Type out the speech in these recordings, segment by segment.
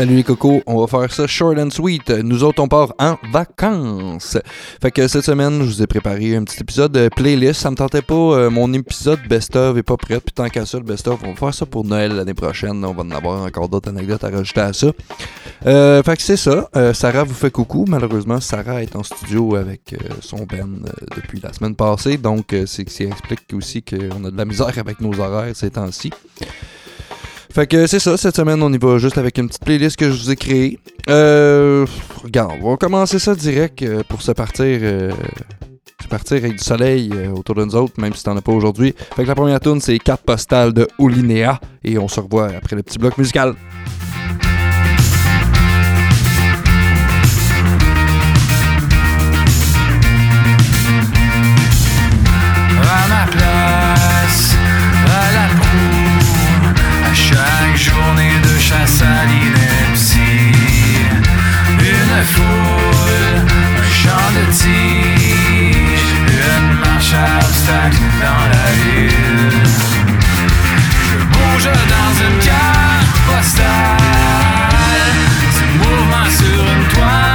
Salut les cocos, on va faire ça short and sweet. Nous autres, on part en vacances. Fait que cette semaine, je vous ai préparé un petit épisode de playlist. Ça me tentait pas, euh, mon épisode best-of est pas prêt. Puis tant qu'à ça, le best-of, on va faire ça pour Noël l'année prochaine. On va en avoir encore d'autres anecdotes à rajouter à ça. Euh, fait que c'est ça. Euh, Sarah vous fait coucou. Malheureusement, Sarah est en studio avec son Ben depuis la semaine passée. Donc, c'est ça explique aussi qu'on a de la misère avec nos horaires ces temps-ci. Fait que c'est ça, cette semaine on y va juste avec une petite playlist que je vous ai créée. Euh, regarde, on va commencer ça direct euh, pour se partir, euh, se partir avec du soleil euh, autour de nous autres, même si t'en as pas aujourd'hui. Fait que la première tune c'est Carte postale de Olinéa et on se revoit après le petit bloc musical. Chasse à l'ineptie. Une foule, un champ de tige, une marche à obstacles dans la ville. Je bouge dans une carte postale, du mouvement sur une toile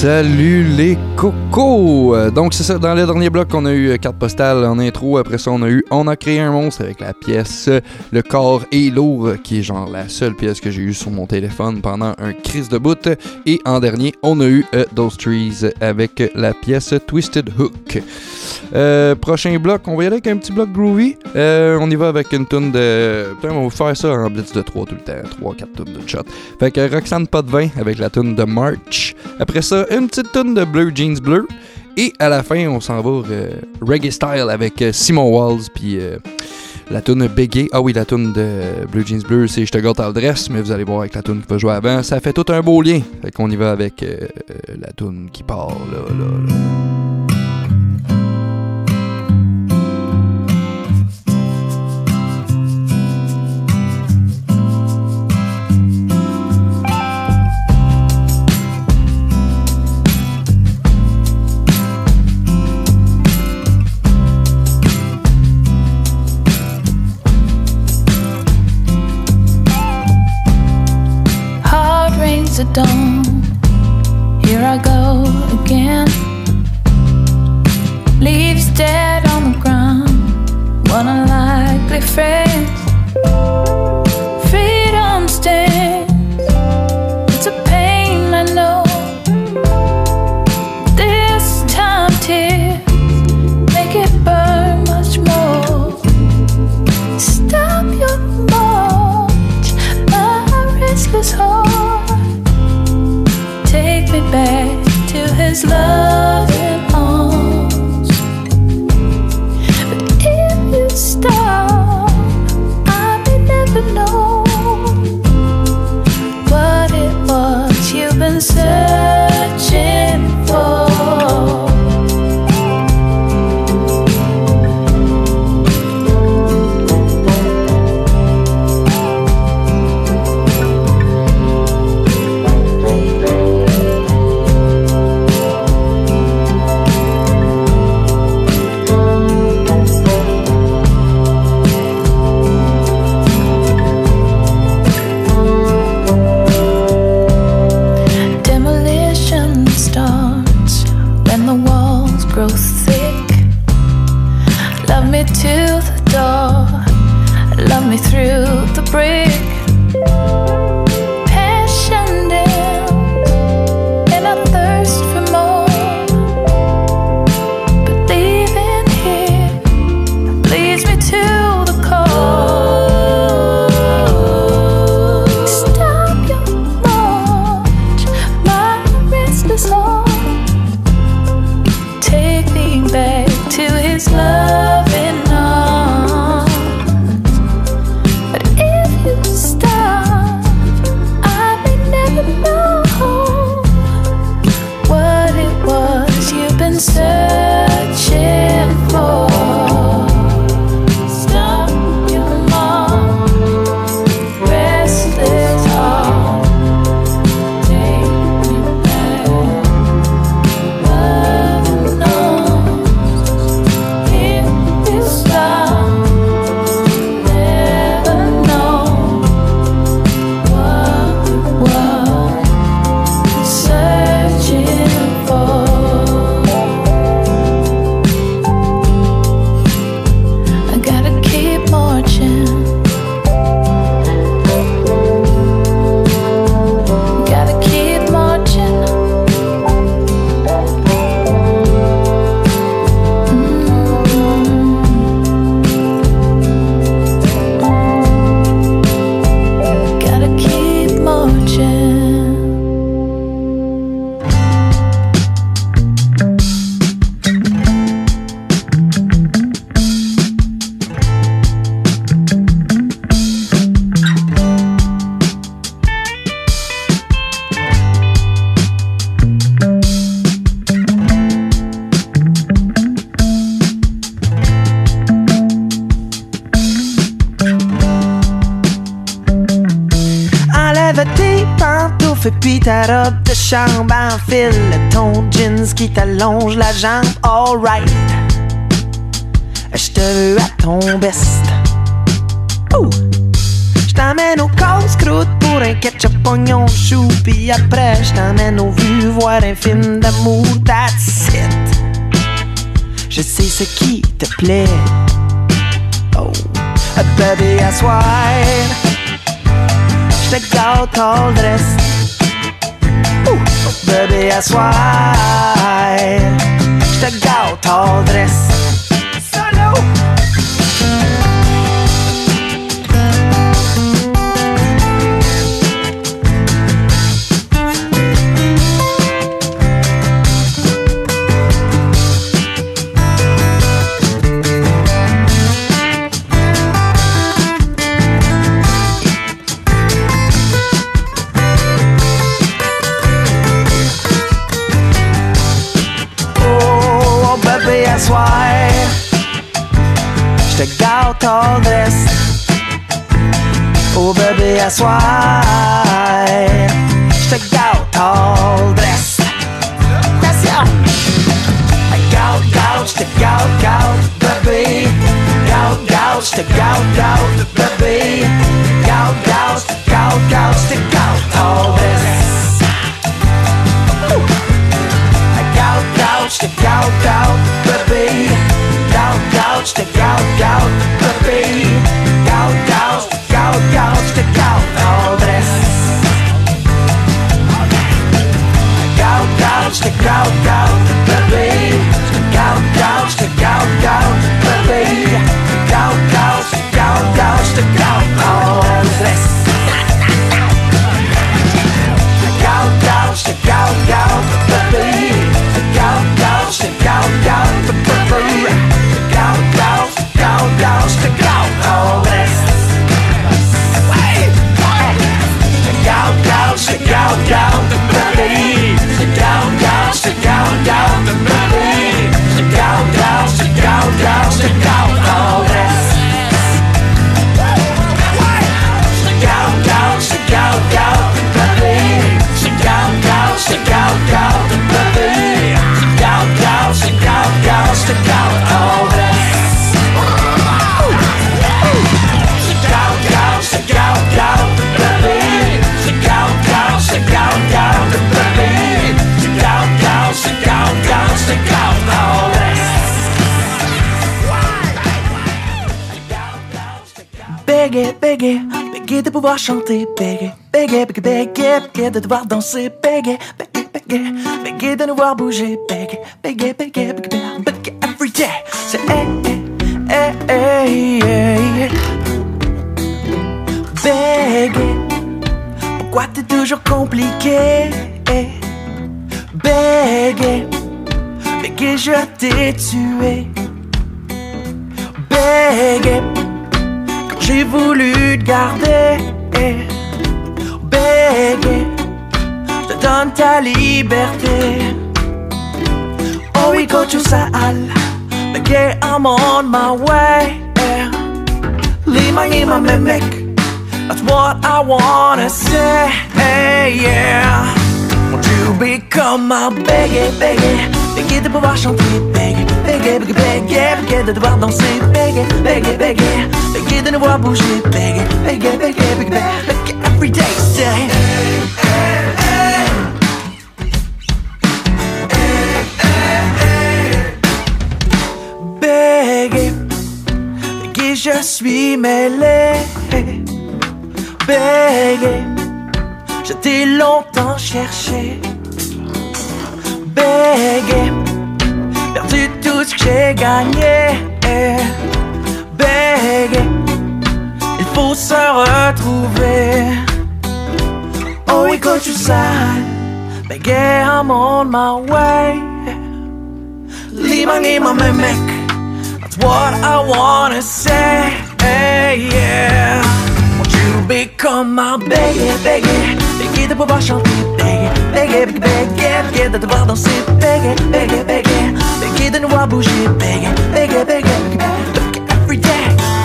salut les cocos! Euh, Donc, c'est ça, dans le dernier bloc, on a eu euh, carte postale en intro. Après ça, on a eu On a créé un monstre avec la pièce euh, Le corps est lourd, qui est genre la seule pièce que j'ai eue sur mon téléphone pendant un crise de boot. Et en dernier, on a eu Those Trees avec la pièce Twisted Hook. Euh, prochain bloc, on va y aller avec un petit bloc groovy. Euh, on y va avec une tune de. Putain, on va faire ça en blitz de 3 tout le temps. 3-4 tunes de shot. Fait que Roxane Potvin avec la tune de March. Après ça, une petite tune de Blue Jeans Bleu. Et à la fin, on s'en va euh, reggae style avec euh, Simon Walls. Puis la tune Biggie. Ah oui, la tune de Blue Jeans Bleu, c'est Je te gâte le dress. Mais vous allez voir avec la tune qui va jouer avant. Ça fait tout un beau lien. Fait qu'on y va avec la tune qui part là, là. dawn. love. allonge la jambe, alright. Je veux à ton best. Je au casse-croûte pour un ketchup pognon chou, puis après je t'emmène au vu voir un film d'amour, that's it. Je sais ce qui te plaît. Oh, baby, I swear. Je te gâte all the. det why? svär. Dress why. chanter, de devoir danser, de nous voir bouger, every day. Pourquoi t'es toujours compliqué? Bégayer, bégayer, je t'ai tué j'ai voulu te garder. Bégué, je te donne ta liberté. Oh, we go to Sahel. Bégué, I'm on my way. Lima, Lima, Memek. That's what I wanna say, yeah. Won't you become my bégué, bégué Bégué de pouvoir chanter, Bégué, bégué, bégué, bégué de devoir danser, bégué Bégué, bégué, bouger, bégué, every day, say. Je suis mêlé. Bégué je t'ai longtemps cherché, bégué, perdu tout ce que j'ai gagné, trouver. Oh, we countryside, but yeah, I'm on my way. Lima, Lima, Memek, that's what I wanna say. Hey, yeah, won't you become my baby, baby? Baby, the boba shanti, baby, baby, baby, baby, that the bottom sip, baby, baby, baby, baby, the new wabushi, baby, baby, baby, baby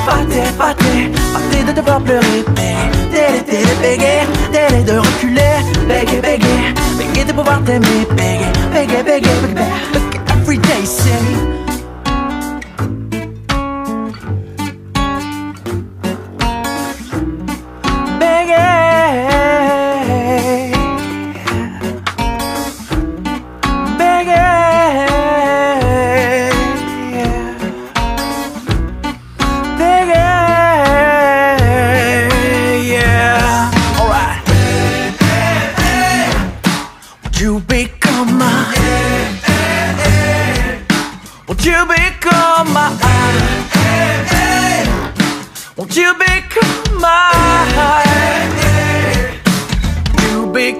day. Fâté, fâté, fâté de devoir pleurer, bégué, délé, délé, bégué, délé de reculer, bégué, bégué, bégué de pouvoir t'aimer, bégué, bégué, bégué, bégué, bégué, every day, say.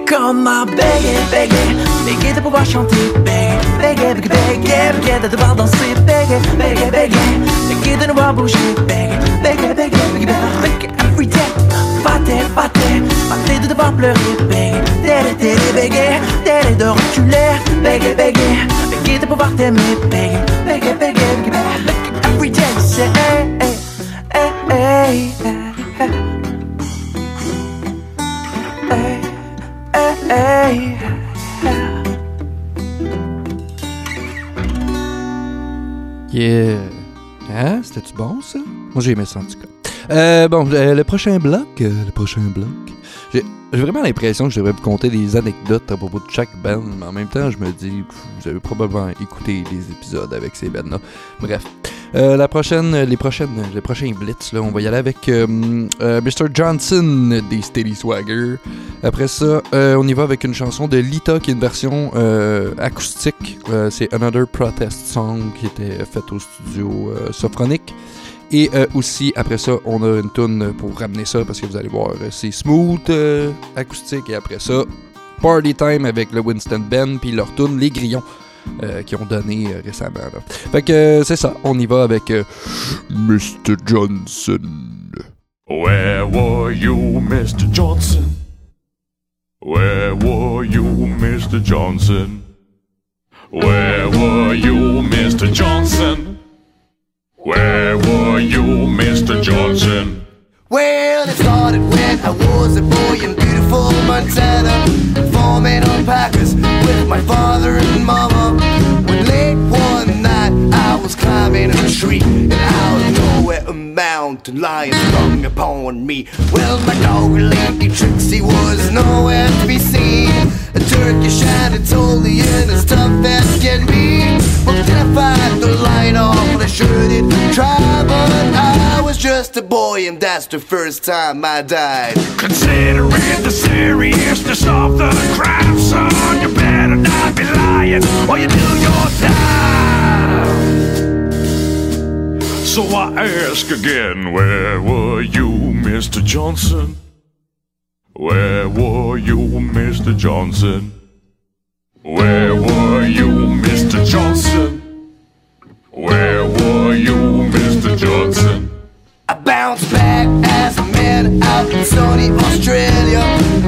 Comme ma bégaye, bégaye Bégaye de pouvoir chanter Bégaye, bégaye, bégaye Bégaye de devoir danser Bégaye, bégaye, bégaye Bégaye de ne pas bouger Bégaye, bégaye, bégaye Bégaye every day Pâté, pâté Pâté de devoir pleurer Bégaye, télé, télé, bégaye Télé de reculer Bégaye, bégaye Bégaye de pouvoir t'aimer Bégaye, bégaye, bégaye Bégaye every day, Yeah. Hein? C'était-tu bon, ça? Moi, j'ai aimé ça, en tout cas. Euh, bon, euh, le prochain bloc, euh, le prochain bloc, j'ai vraiment l'impression que je devrais vous conter des anecdotes à propos de chaque band, mais en même temps, je me dis, pff, vous avez probablement écouté les épisodes avec ces bands-là. Bref. Euh, la prochaine, les prochaines, les prochains blitz, là, on va y aller avec euh, euh, Mr. Johnson des Steady Swagger. Après ça, euh, on y va avec une chanson de Lita qui est une version acoustique. C'est Another Protest Song qui était faite au studio Sophronic. Et aussi, après ça, on a une tune pour ramener ça parce que vous allez voir, c'est smooth acoustique. Et après ça, Party Time avec le Winston Ben puis leur tune Les Grillons euh, qui ont donné euh, récemment. là. Fait que euh, c'est ça, on y va avec euh, Mr. Johnson. Where were you, Mr. Johnson? Where were you, Mr. Johnson? Where were you, Mr. Johnson? Where were you, Mr. Johnson? Well, it started when I was a boy in beautiful Montana, forming alpacas with my father and mama. When late one night I was climbing a tree, and out of nowhere a mountain lion sprung upon me. Well, my dog lady Trixie was nowhere to be seen. A Turkish Anatolian as tough as can be. Well, off? Well, I sure did try, but I was just a boy, and that's the first time I died. Considering the seriousness of the crime, son, you better not be lying or you do your time. So I ask again, where were you, Mr. Johnson? Where were you, Mr. Johnson? Where were you, Mr. Johnson? Where were you, Mr. Johnson? I bounced back as a man out in sunny Australia.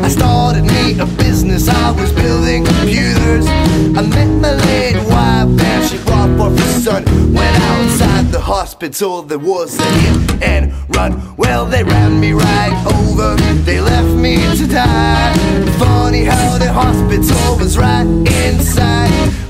I started me a business, I was building computers. I met my late wife and she brought forth a son. Went outside the hospital, there was a hit and run. Well, they ran me right over, they left me to die. Funny how the hospital was right inside.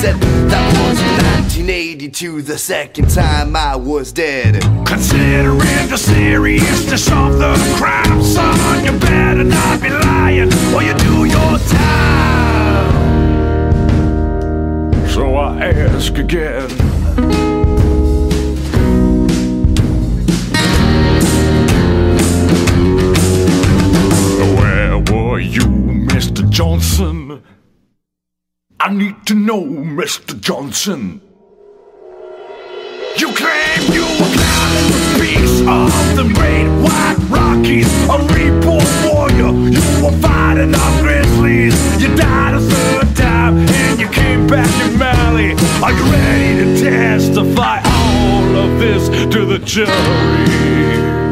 Said. That was 1982, the second time I was dead. Considering the seriousness of the crime, son, you better not be lying or you do your time. So I ask again. I need to know, Mr. Johnson. You claim you were climbing the peaks of the great white Rockies, a reborn warrior. You were fighting off grizzlies. You died a third time and you came back in Mali. Are you ready to testify all of this to the jury?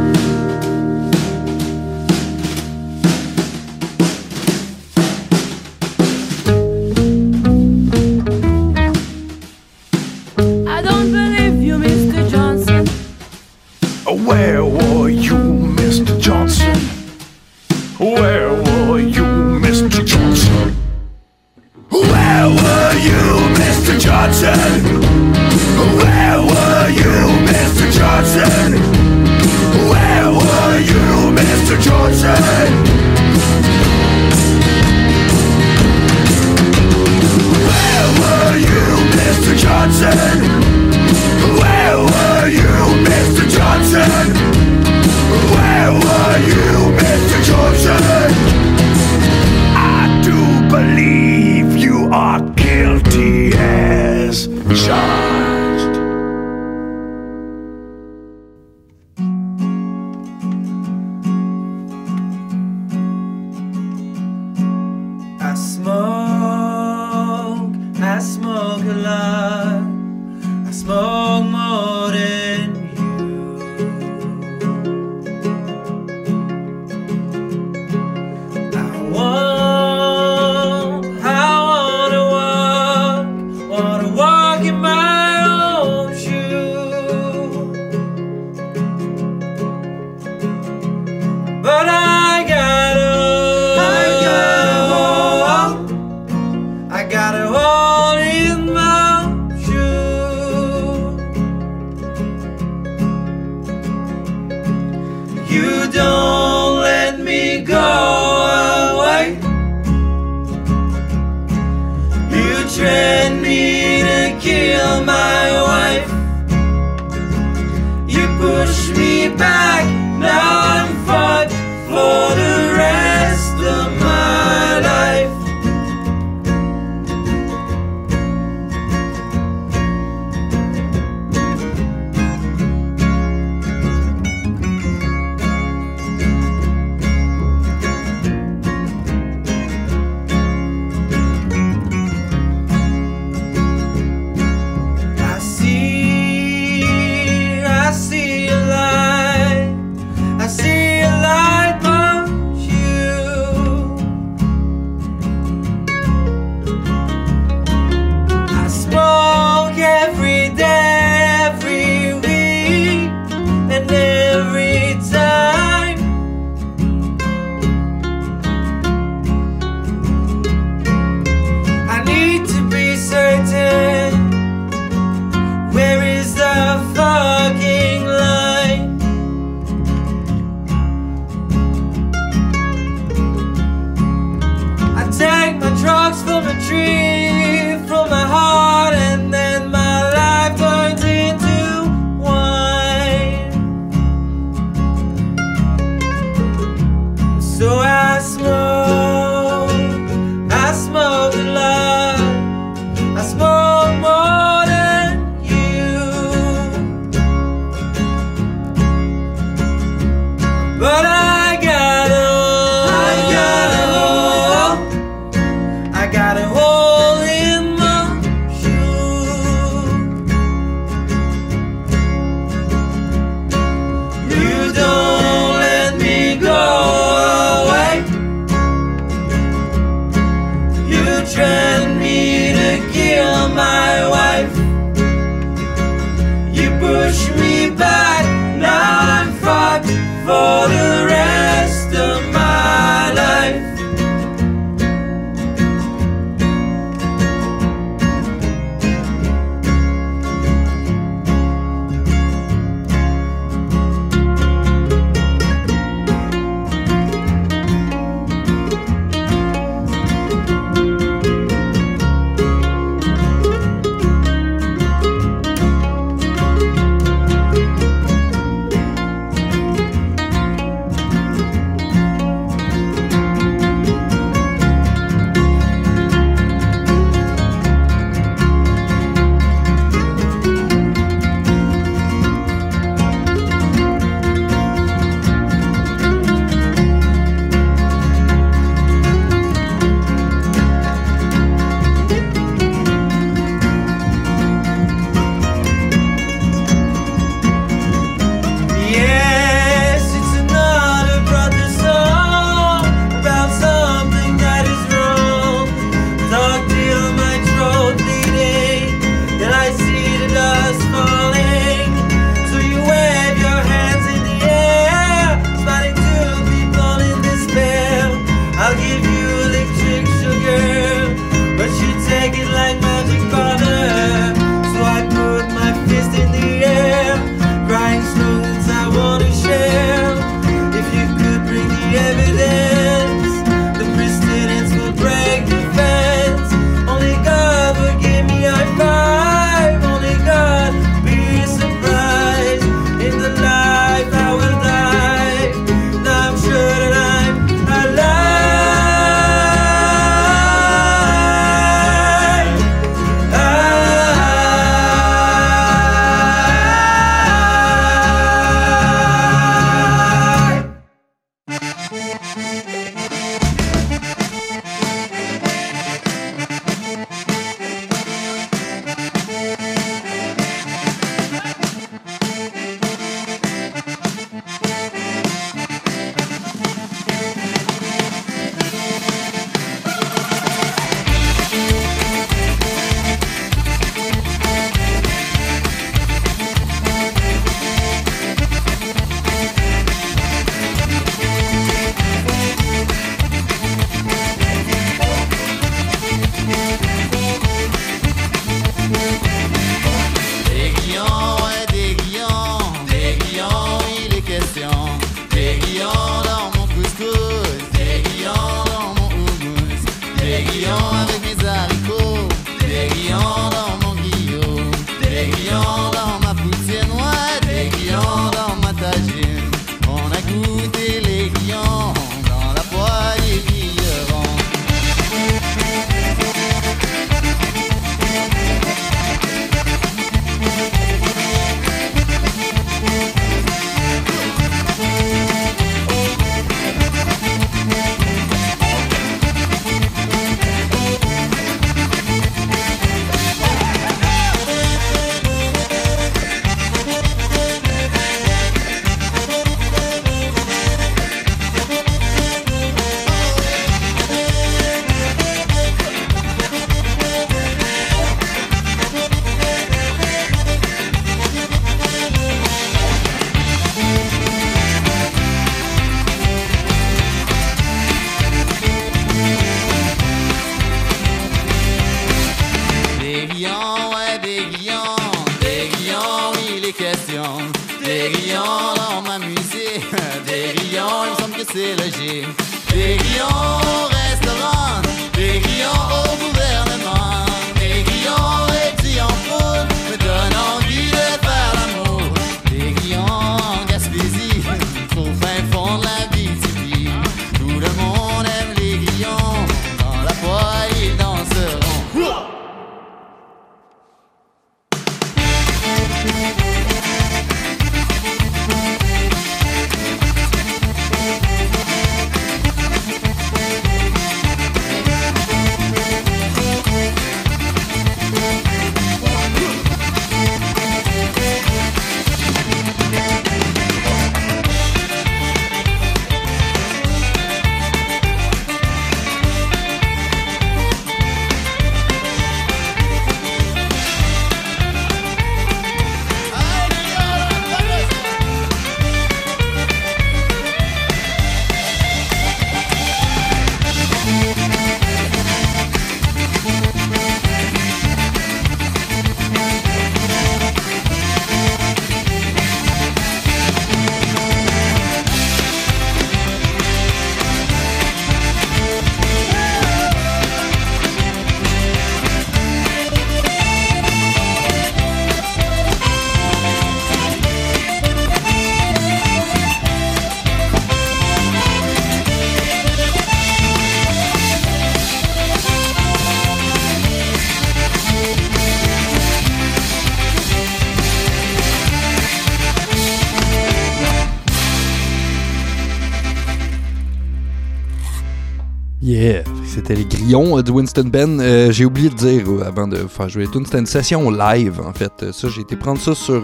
Les grillons euh, de Winston Ben. Euh, j'ai oublié de dire euh, avant de faire jouer tunes, c'était une session live en fait. Ça, j'ai été prendre ça sur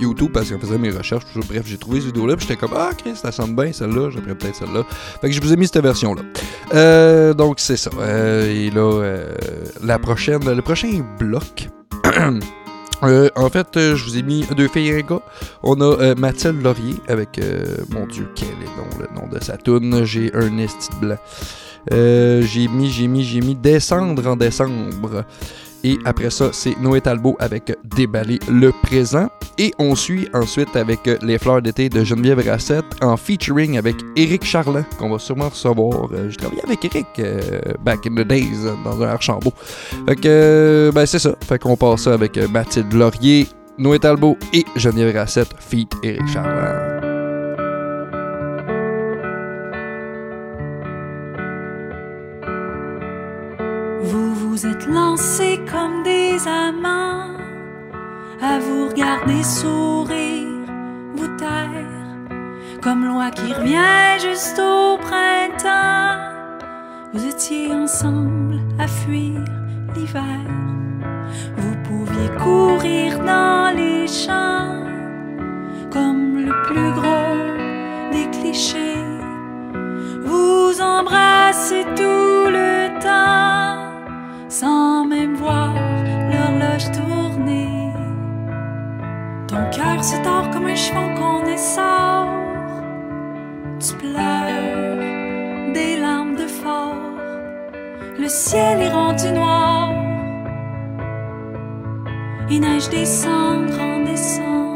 YouTube parce qu'on faisait mes recherches. Bref, j'ai trouvé cette vidéo-là. Puis j'étais comme, ah, Chris, ça sonne bien celle-là. J'aimerais peut-être celle-là. Fait que je vous ai mis cette version-là. Donc, c'est ça. Et là, la prochaine, le prochain bloc. En fait, je vous ai mis deux filles et un gars. On a Mathilde Laurier avec, mon Dieu, quel est donc le nom de sa toune? J'ai un esti blanc. Euh, j'ai mis, j'ai mis, j'ai mis Descendre en décembre. Et après ça, c'est Noé Talbot avec Déballer le présent. Et on suit ensuite avec Les fleurs d'été de Geneviève Rassette en featuring avec Éric Charland, qu'on va sûrement recevoir. Euh, J'ai travaillé avec Éric euh, back in the days dans un Archambault. Fait que, ben c'est ça. Fait qu'on passe ça avec Mathilde Laurier, Noé Talbot et Geneviève Rassette, feat Éric Charland. Lancés comme des amants à vous regarder sourire, vous taire, comme loi qui revient juste au printemps. Vous étiez ensemble à fuir l'hiver. Vous pouviez courir dans les champs comme le plus gros des clichés. Vous embrassez tout le temps sans même voir l'horloge tourner. Ton cœur se tord comme un chiffon qu'on essore. Tu pleures des larmes de fort. Le ciel est rendu noir. Et neige descendre en décembre.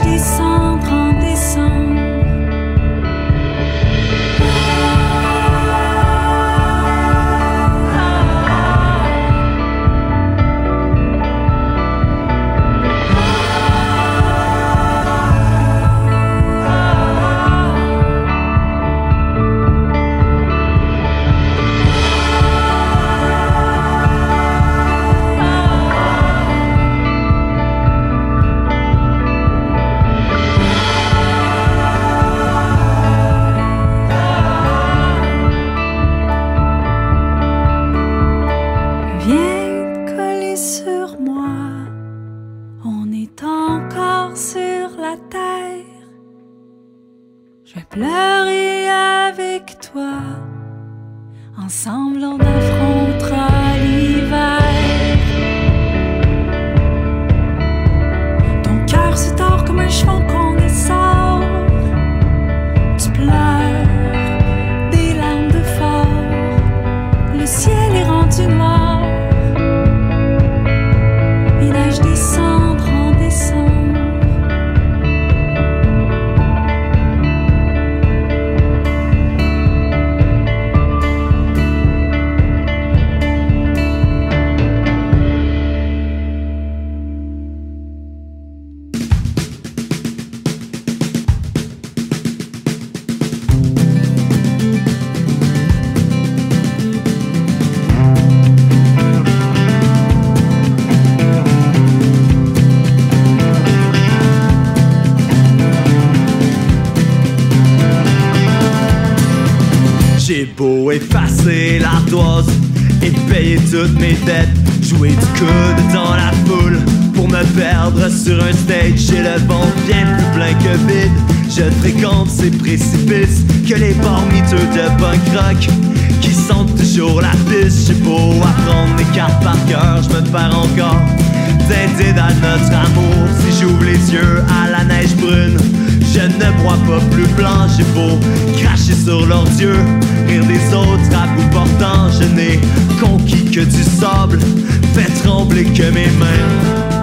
Et neige toutes mes. Jouer du coude dans la foule pour me perdre sur un stage. J'ai le ventre bien plus plein que vide. Je fréquente ces précipices que les bars miteux de punk rock qui sentent toujours la piste. J'ai beau apprendre mes cartes par cœur, je me perds encore. Teinté dans notre amour, si j'ouvre les yeux à la neige brune, je ne vois pas plus blanc. J'ai beau cracher sur leurs yeux, rire des autres à bout portant. Je n'ai conquis que du sable, fait trembler que mes mains.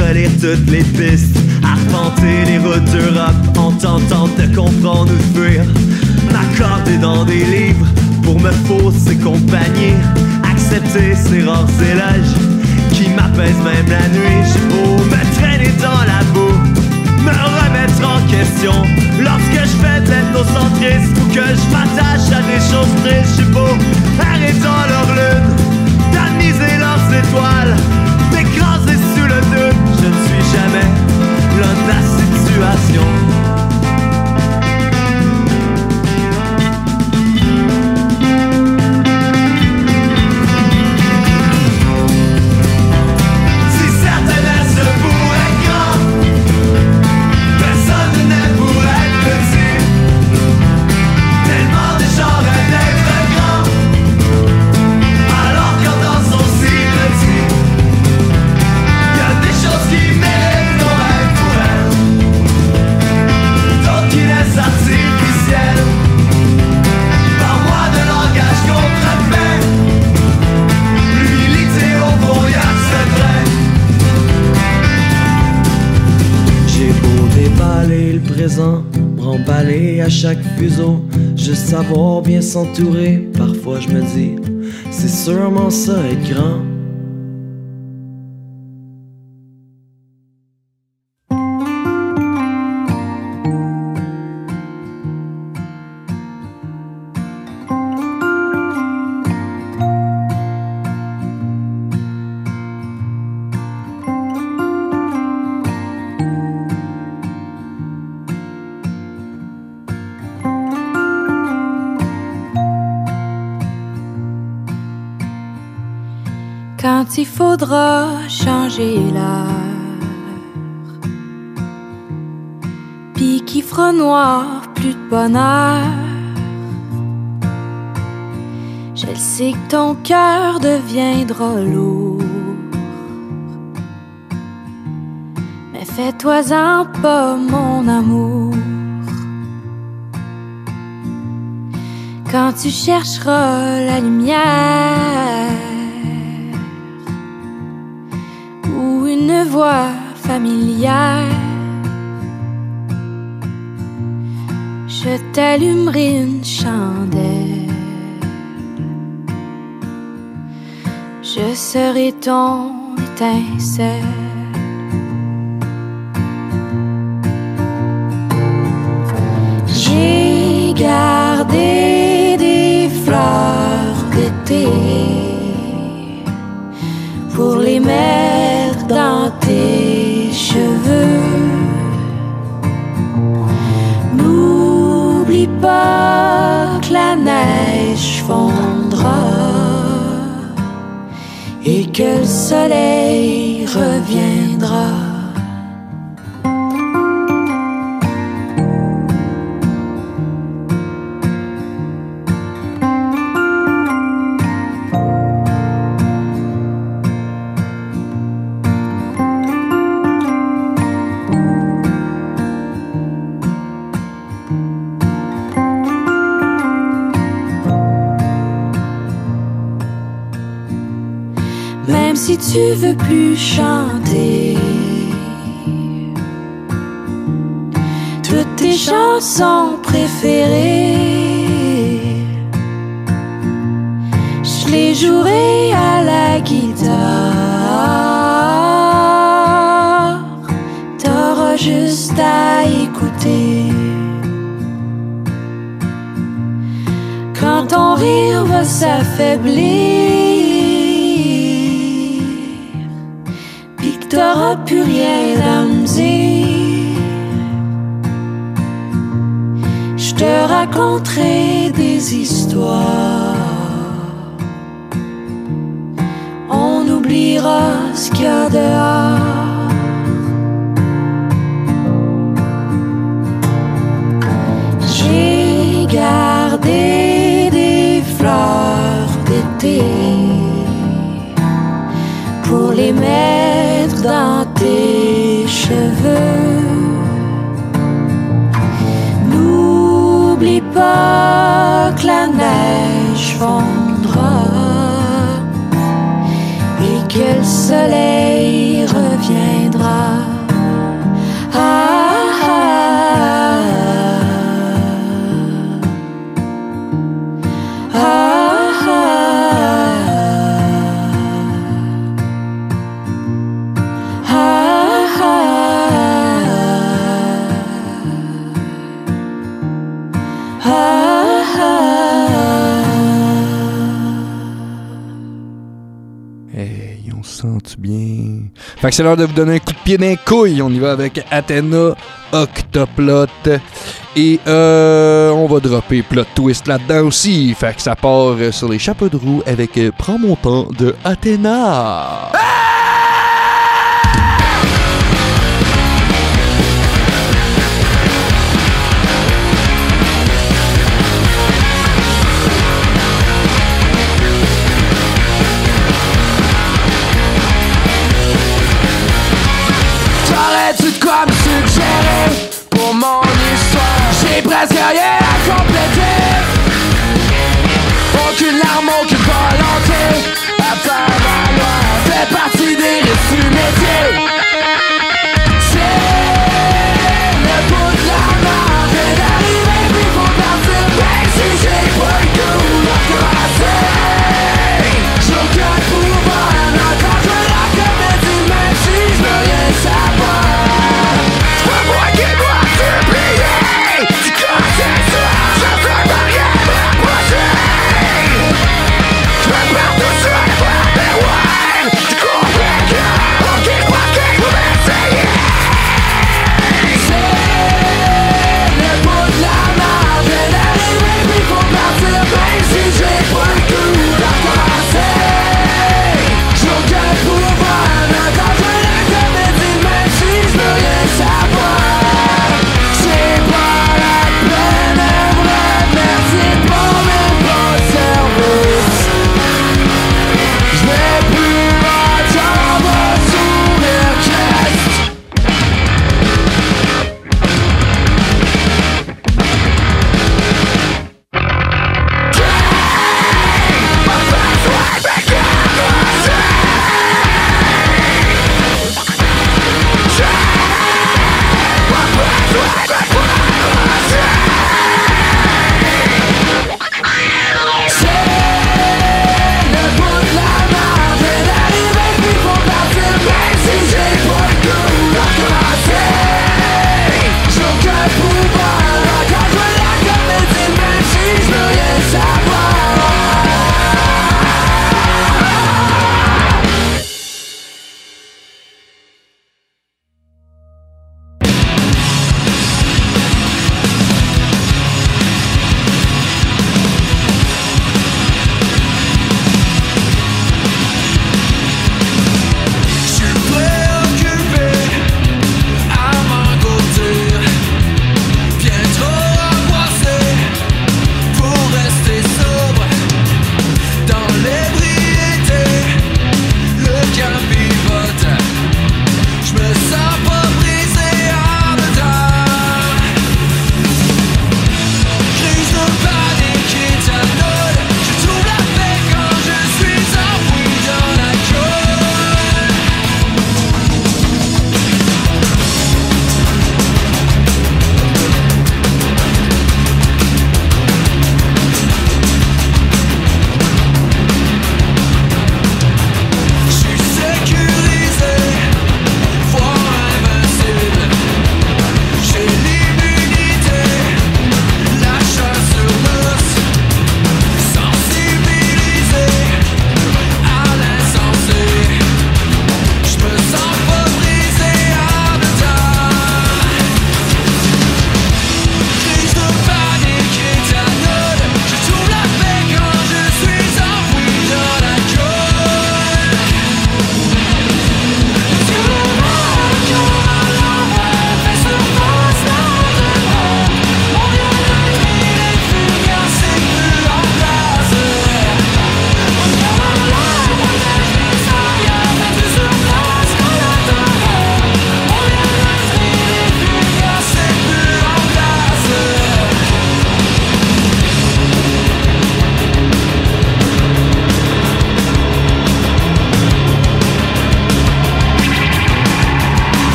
Relire toutes les pistes, arpenter les routes d'Europe en tentant de comprendre ou de fuir, m'accorder dans des livres pour me fausser compagnie, accepter ces rares éloges qui m'apaisent même la nuit. J'ai beau me traîner dans la boue, me remettre en question lorsque je fais de l'ethnocentrisme ou que je m'attache à des choses tristes. J'ai beau arrêtant leur lune, tamiser leurs étoiles, m'écraser sous le jamais l'homme de la situation. Fuseau, juste savoir bien s'entourer. Parfois je me dis, c'est sûrement ça être grand. Noir, plus de bonheur. Je le sais que ton cœur deviendra lourd. Mais fais-toi-en pas, mon amour. Quand tu chercheras la lumière ou une voix familière, je t'allumerai une chandelle. Je serai ton étincelle. J'ai gardé des fleurs d'été pour les mettre dans pas que la neige fondra et que le soleil reviendra. Tu veux plus chanter toutes tes chansons préférées, je les jouerai à la guitare. T'auras juste à écouter. Quand ton rire va s'affaiblir, Je te raconterai des histoires. On oubliera ce qu'il y a dehors. J'ai gardé des fleurs d'été pour les mettre dans tes cheveux. N'oublie pas que la neige fondra et que le soleil C'est l'heure de vous donner un coup de pied dans les couilles. On y va avec Athena, Octoplot. Et euh, on va dropper plot twist là-dedans aussi. Fait que ça part sur les chapeaux de roue avec euh, Prends mon temps de Athéna. T'aurais-tu Presque rien à compléter. Aucune larme, aucune volonté à faire valoir. Fait partie des récits métiers.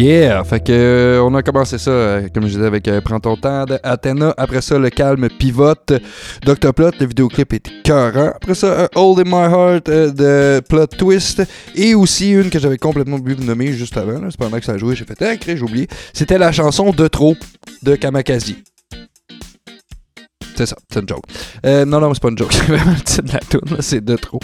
Yeah! Fait que euh, on a commencé ça, euh, comme je disais, avec euh, Prends ton temps Athena. Après ça, le calme pivote d'Octoplot. Le vidéoclip était cœurant. Après ça, Hold in My Heart de Plot Twist. Et aussi une que j'avais complètement oublié de nommer juste avant. C'est pendant que ça joué, j'ai fait Ah, j'ai oublié. C'était la chanson De trop de Kamakazi. C'est ça, c'est une joke. Euh, non, non, c'est pas une joke, c'est vraiment le titre de la tune, c'est de trop.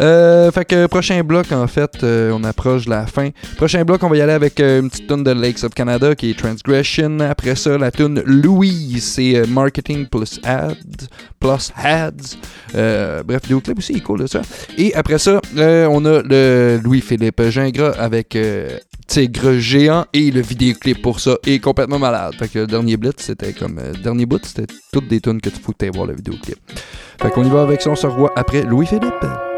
Euh, fait que prochain bloc, en fait, euh, on approche de la fin. Prochain bloc, on va y aller avec une petite tune de Lakes of Canada qui est Transgression. Après ça, la tune Louise, c'est Marketing plus Ads. Plus Ads. Bref, vidéoclip aussi, il est cool ça. Et après ça, on a le Louis-Philippe Gingras avec Tigre Géant et le vidéoclip pour ça est complètement malade. Fait que le dernier blitz, c'était comme. dernier bout, c'était toutes des tunes que tu foutais voir le vidéoclip. Fait qu'on y va avec ça, on se revoit après Louis-Philippe.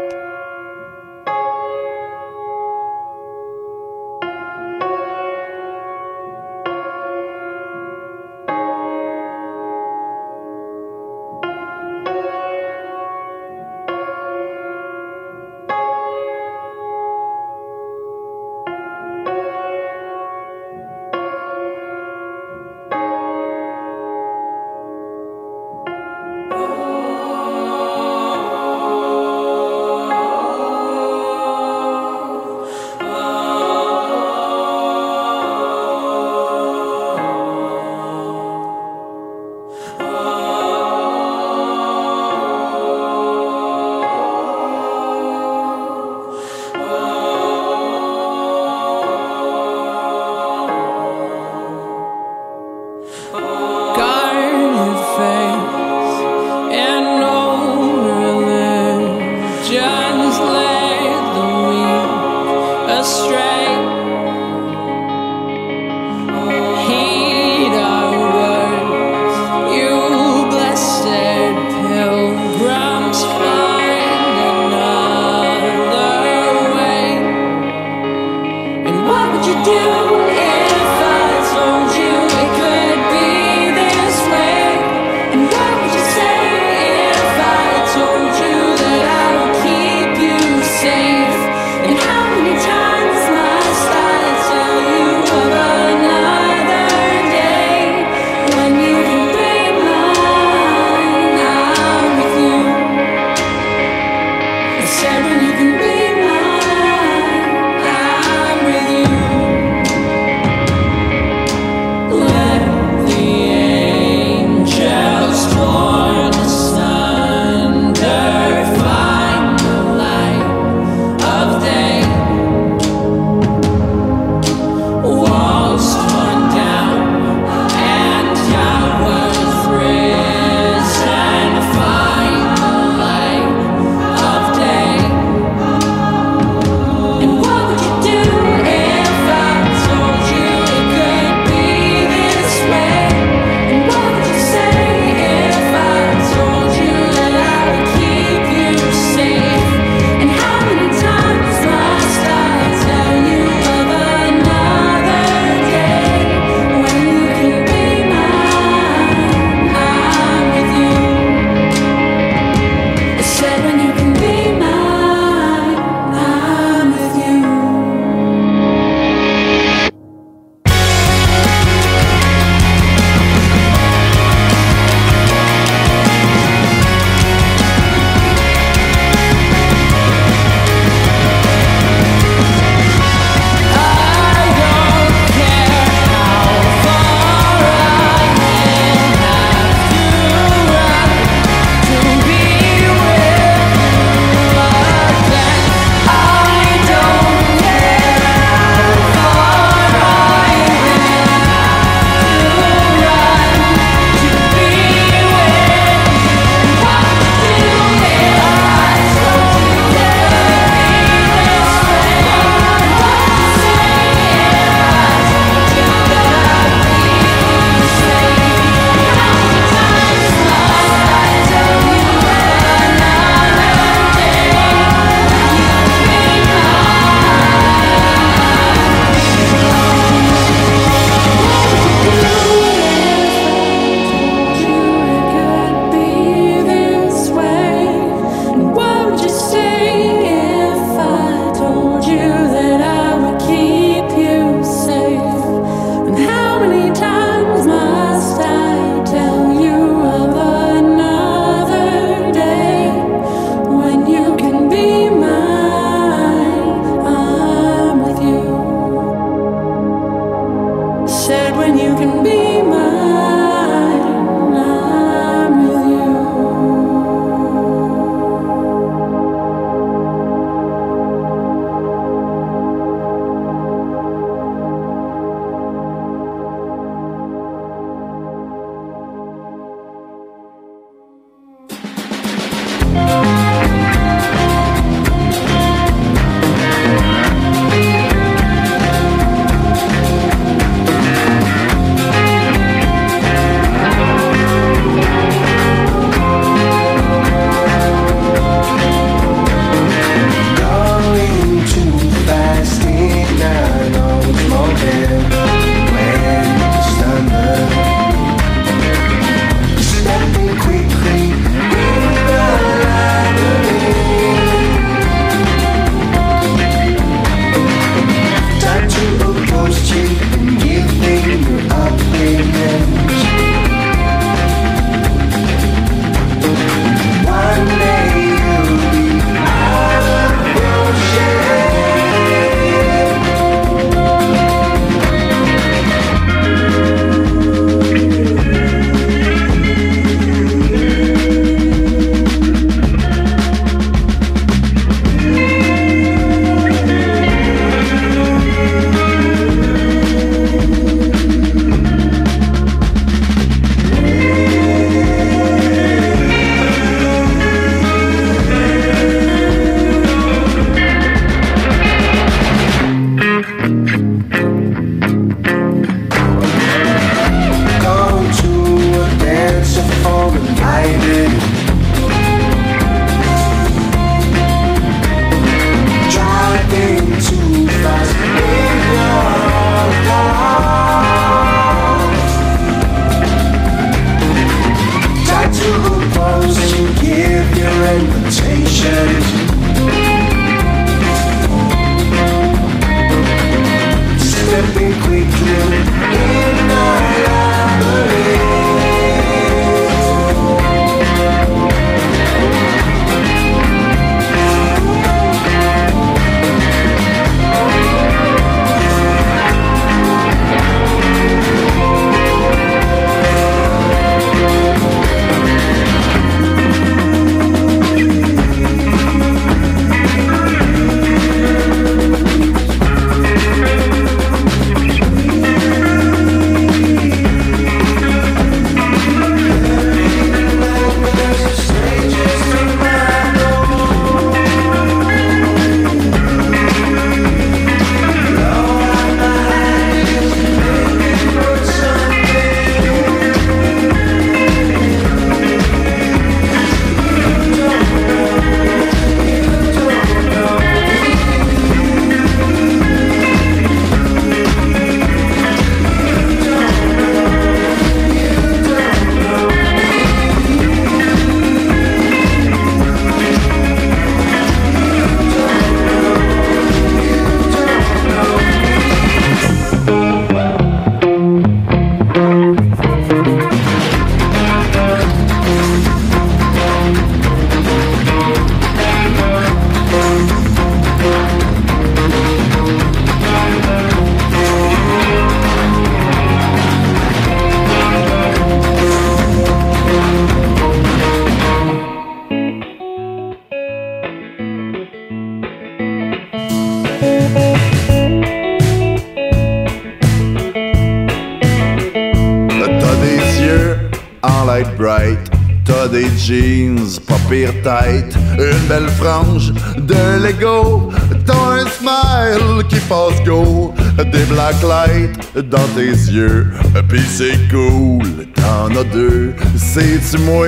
Yeux. Pis c'est cool, t'en as deux. C'est-tu moi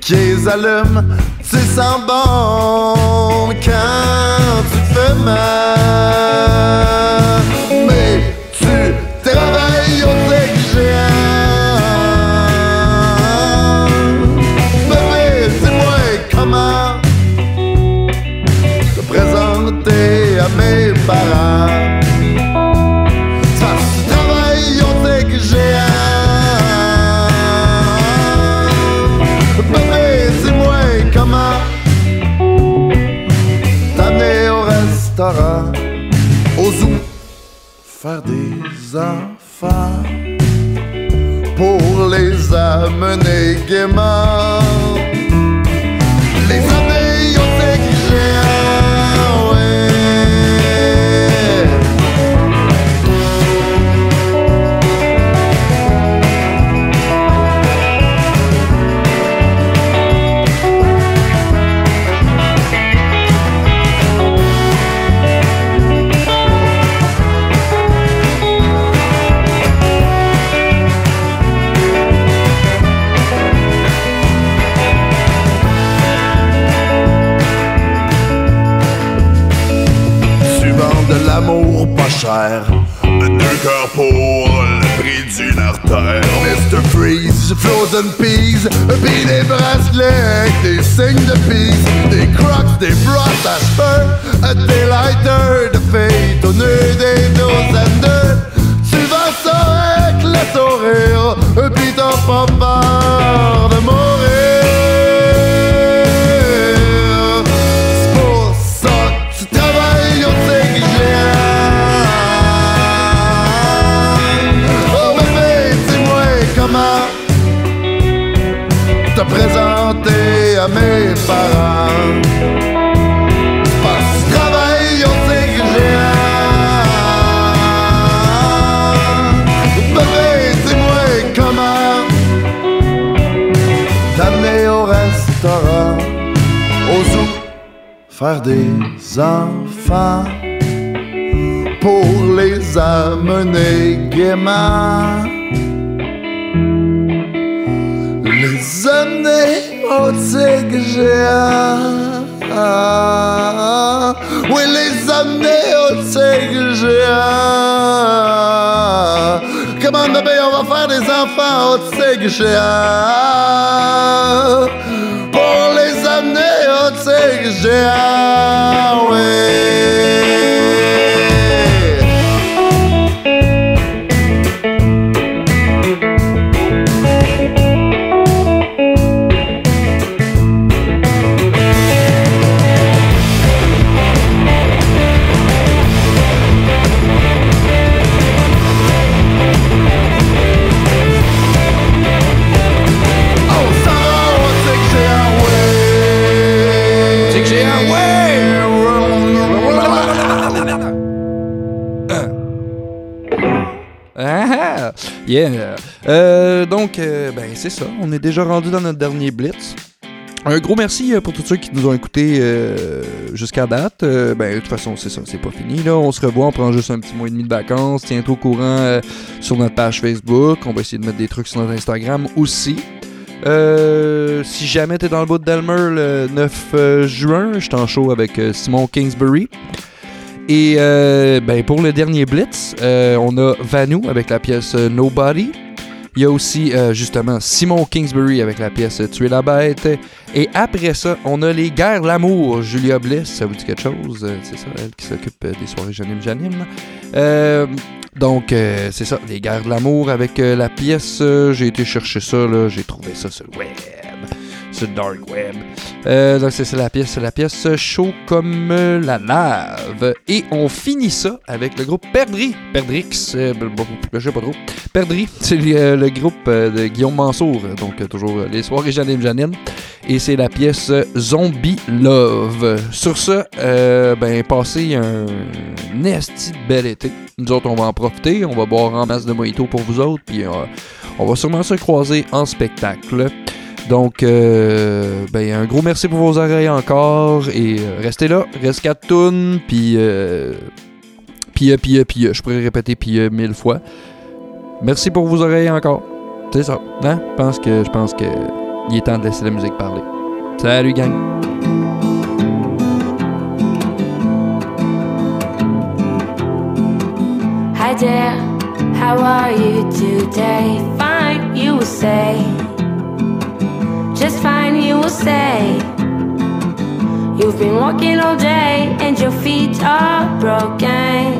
qui les allume? Tu sens bon quand pour les amener gaiement. Des enfants pour les amener gaiement. Les amener au tigre. Oui, les amener au tigre. Comment on va faire des enfants au tigre c'est ça. On est déjà rendu dans notre dernier Blitz. Un gros merci euh, pour tous ceux qui nous ont écoutés euh, jusqu'à date. Euh, ben, de toute façon, c'est ça, c'est pas fini. On se revoit, on prend juste un petit mois et demi de vacances. Tiens-toi au courant sur notre page Facebook. On va essayer de mettre des trucs sur notre Instagram aussi. Si jamais t'es dans le bout de Delmer le 9 euh, juin, je suis en show avec Simon Kingsbury. Et ben, pour le dernier Blitz, on a Vanou avec la pièce Nobody. Il y a aussi euh, justement Simon Kingsbury avec la pièce Tuer la bête. Et après ça, on a les Guerres l'amour. Julia Bliss, ça vous dit quelque chose? Euh, C'est ça, elle qui s'occupe euh, des soirées Janine. Euh, donc, c'est ça, les Guerres de l'amour avec la pièce. j'ai été chercher ça, là, j'ai trouvé ça sur. Dark web. Euh, donc, c'est la pièce. C'est la pièce chaud comme euh, la lave. Et on finit ça avec le groupe Perdri. Perdrix. euh, bon, bon, je sais pas trop. Perdri, c'est euh, le groupe de Guillaume Mansour. Donc, toujours les soirées Janine Janine. Et c'est la pièce Zombie Love. Sur ça, euh, ben, passez un nasty bel été. Nous autres, on va en profiter. On va boire en masse de mojito pour vous autres. Puis, on va sûrement se croiser en spectacle. Donc, euh, ben, un gros merci pour vos oreilles encore. Et euh, restez là, reste 4 tunes. Puis, euh, puis, euh, puis, euh, puis, je pourrais répéter puis euh, mille fois. Merci pour vos oreilles encore. C'est ça. Hein? Je pense que, je pense que il est temps de laisser la musique parler. Salut, gang. Hi there, how are you today? Fine, you will say. Just fine, you will say. You've been walking all day and your feet are broken.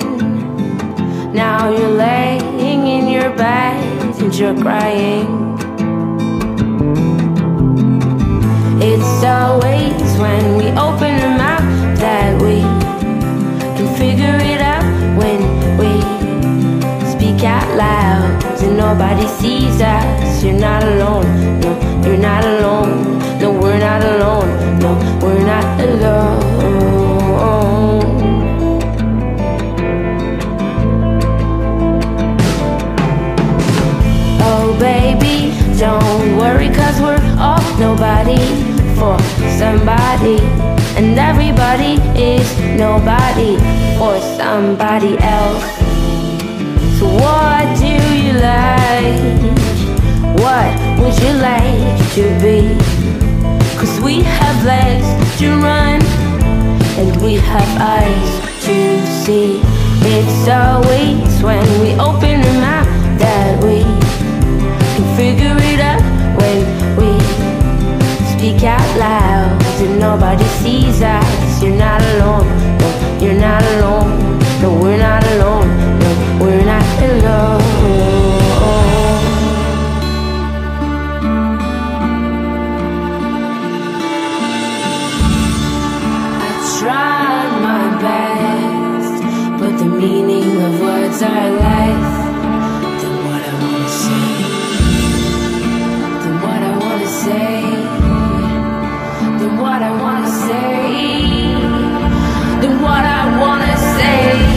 Now you're laying in your bed and you're crying. It's always when we open our mouth that we can figure it out when we speak out loud and nobody sees us. You're not alone, you're not alone. No, we're not alone, no, we're not alone. Oh, baby, don't worry, cause we're all nobody for somebody. And everybody is nobody for somebody else. So, what do you like? What would you like to be? Cause we have legs to run and we have eyes to see. It's always when we open our mouth that we can figure it out when we speak out loud and nobody sees us. You're not alone, no, you're not alone. No, we're not alone, no, we're not alone. Than what I wanna say. Than what I wanna say. What I wanna say. What I wanna say.